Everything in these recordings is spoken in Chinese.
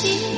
情。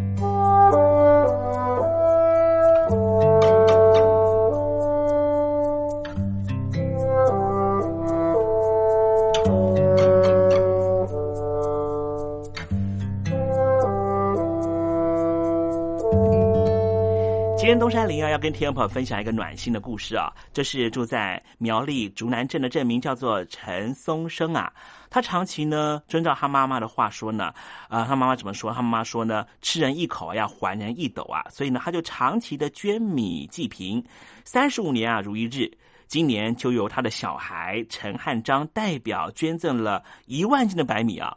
天东山林啊，要跟听众朋友分享一个暖心的故事啊。这是住在苗栗竹南镇的镇民，叫做陈松生啊。他长期呢遵照他妈妈的话说呢，啊，他妈妈怎么说？他妈妈说呢，吃人一口要还人一斗啊。所以呢，他就长期的捐米济贫，三十五年啊如一日。今年就由他的小孩陈汉章代表捐赠了一万斤的白米啊。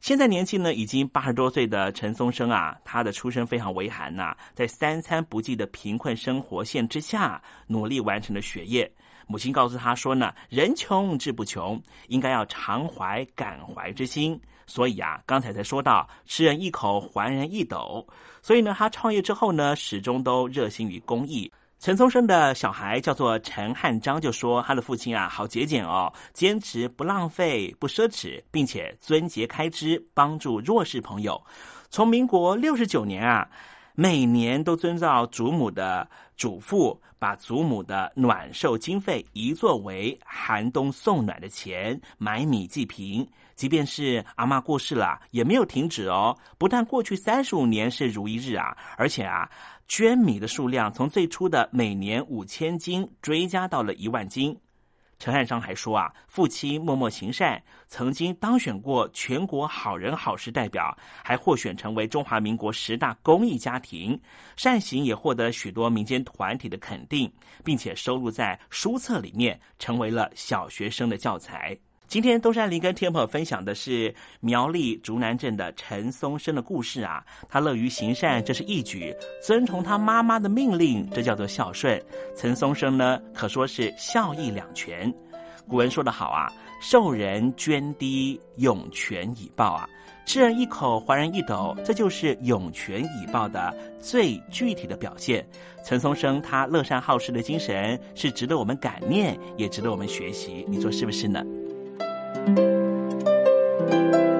现在年纪呢，已经八十多岁的陈松生啊，他的出身非常微寒呐，在三餐不济的贫困生活线之下，努力完成了学业。母亲告诉他说呢，人穷志不穷，应该要常怀感怀之心。所以啊，刚才才说到吃人一口还人一斗，所以呢，他创业之后呢，始终都热心于公益。陈松生的小孩叫做陈汉章，就说他的父亲啊，好节俭哦，坚持不浪费、不奢侈，并且遵节开支，帮助弱势朋友。从民国六十九年啊，每年都遵照祖母的嘱咐，把祖母的暖寿经费移作为寒冬送暖的钱，买米济贫。即便是阿妈过世了，也没有停止哦。不但过去三十五年是如一日啊，而且啊。捐米的数量从最初的每年五千斤追加到了一万斤。陈汉章还说啊，父亲默默行善，曾经当选过全国好人好事代表，还获选成为中华民国十大公益家庭，善行也获得许多民间团体的肯定，并且收录在书册里面，成为了小学生的教材。今天东山林跟天朋友分享的是苗栗竹南镇的陈松生的故事啊，他乐于行善，这是义举；遵从他妈妈的命令，这叫做孝顺。陈松生呢，可说是孝义两全。古文说得好啊，受人捐滴，涌泉以报啊，吃人一口，还人一斗，这就是涌泉以报的最具体的表现。陈松生他乐善好施的精神，是值得我们感念，也值得我们学习。你说是不是呢？Thank you.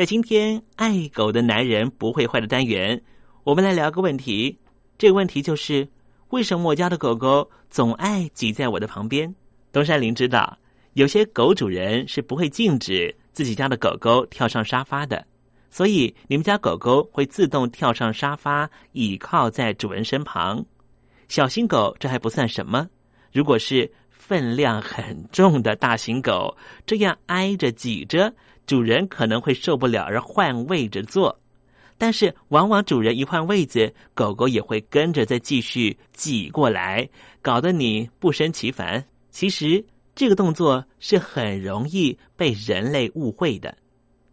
在今天爱狗的男人不会坏的单元，我们来聊个问题。这个问题就是：为什么我家的狗狗总爱挤在我的旁边？东山林知道，有些狗主人是不会禁止自己家的狗狗跳上沙发的，所以你们家狗狗会自动跳上沙发，倚靠在主人身旁。小型狗这还不算什么，如果是分量很重的大型狗，这样挨着挤着。主人可能会受不了而换位置坐，但是往往主人一换位子，狗狗也会跟着再继续挤过来，搞得你不胜其烦。其实这个动作是很容易被人类误会的，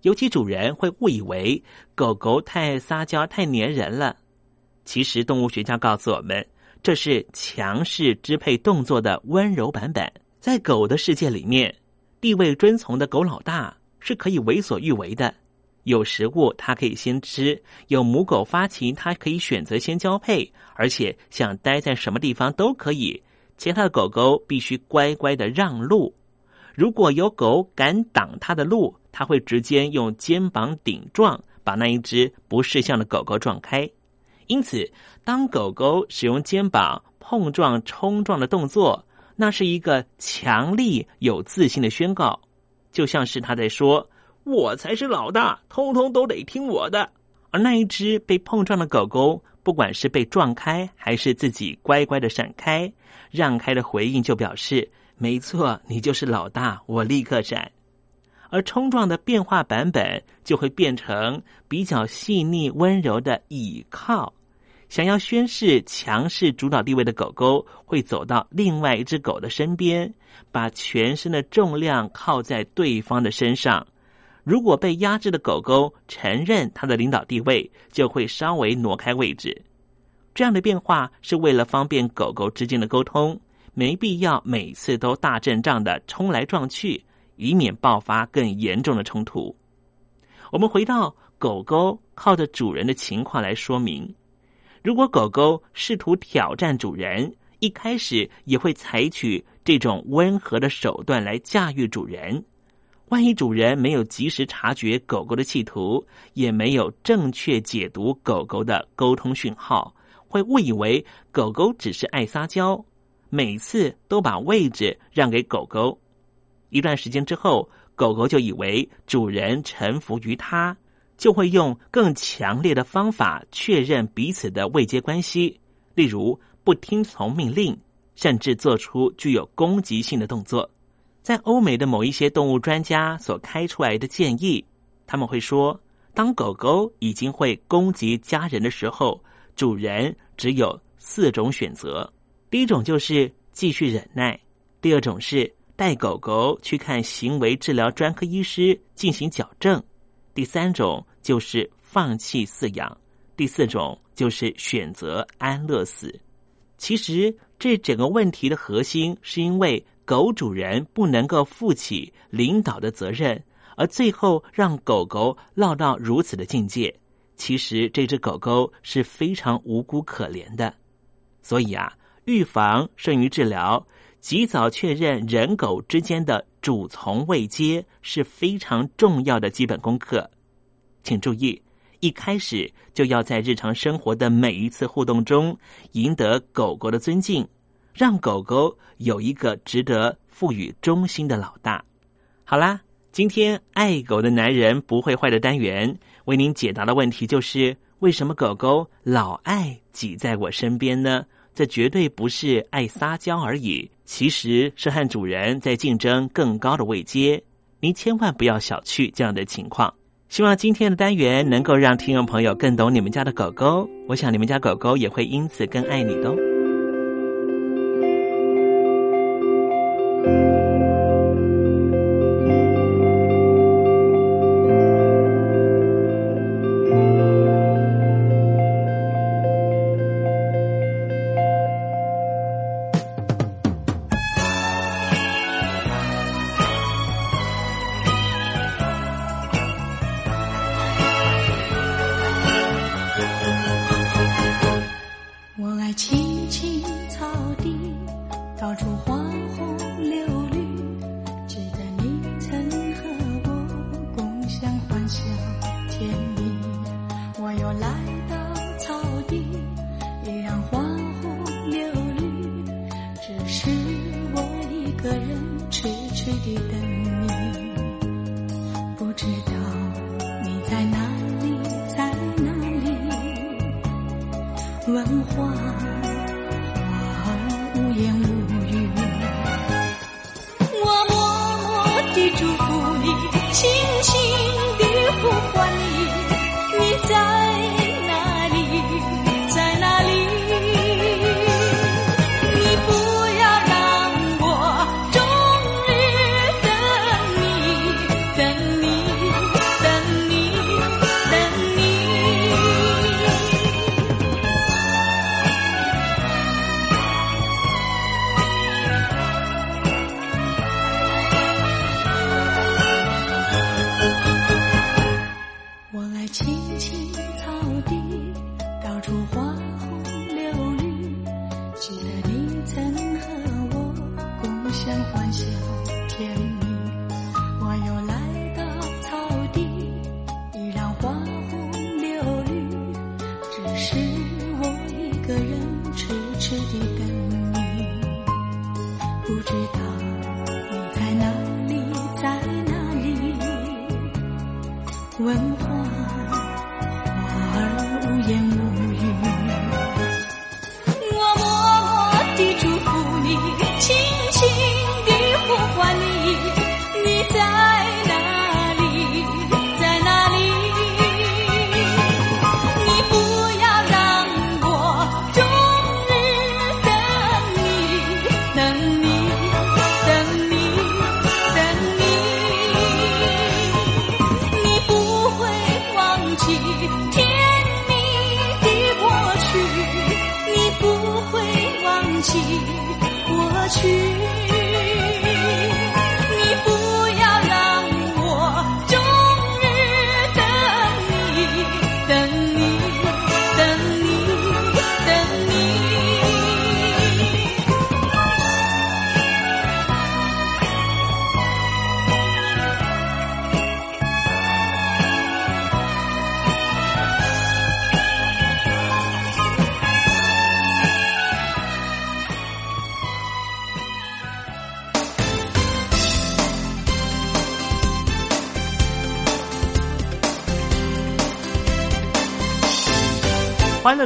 尤其主人会误以为狗狗太撒娇、太粘人了。其实动物学家告诉我们，这是强势支配动作的温柔版本。在狗的世界里面，地位遵从的狗老大。是可以为所欲为的，有食物它可以先吃，有母狗发情它可以选择先交配，而且想待在什么地方都可以。其他的狗狗必须乖乖的让路，如果有狗敢挡它的路，它会直接用肩膀顶撞，把那一只不识相的狗狗撞开。因此，当狗狗使用肩膀碰撞、冲撞的动作，那是一个强力、有自信的宣告。就像是他在说：“我才是老大，通通都得听我的。”而那一只被碰撞的狗狗，不管是被撞开，还是自己乖乖的闪开、让开的回应，就表示：“没错，你就是老大，我立刻闪。”而冲撞的变化版本，就会变成比较细腻温柔的倚靠。想要宣示强势主导地位的狗狗，会走到另外一只狗的身边，把全身的重量靠在对方的身上。如果被压制的狗狗承认它的领导地位，就会稍微挪开位置。这样的变化是为了方便狗狗之间的沟通，没必要每次都大阵仗的冲来撞去，以免爆发更严重的冲突。我们回到狗狗靠着主人的情况来说明。如果狗狗试图挑战主人，一开始也会采取这种温和的手段来驾驭主人。万一主人没有及时察觉狗狗的企图，也没有正确解读狗狗的沟通讯号，会误以为狗狗只是爱撒娇，每次都把位置让给狗狗。一段时间之后，狗狗就以为主人臣服于它。就会用更强烈的方法确认彼此的未接关系，例如不听从命令，甚至做出具有攻击性的动作。在欧美的某一些动物专家所开出来的建议，他们会说，当狗狗已经会攻击家人的时候，主人只有四种选择：第一种就是继续忍耐；第二种是带狗狗去看行为治疗专科医师进行矫正。第三种就是放弃饲养，第四种就是选择安乐死。其实这整个问题的核心，是因为狗主人不能够负起领导的责任，而最后让狗狗落到如此的境界。其实这只狗狗是非常无辜可怜的。所以啊，预防胜于治疗，及早确认人狗之间的。主从位阶是非常重要的基本功课，请注意，一开始就要在日常生活的每一次互动中赢得狗狗的尊敬，让狗狗有一个值得赋予忠心的老大。好啦，今天爱狗的男人不会坏的单元为您解答的问题就是：为什么狗狗老爱挤在我身边呢？这绝对不是爱撒娇而已，其实是和主人在竞争更高的位阶。您千万不要小觑这样的情况。希望今天的单元能够让听众朋友更懂你们家的狗狗，我想你们家狗狗也会因此更爱你的。我又来到草地，依然花红柳绿，只是我一个人痴痴地等。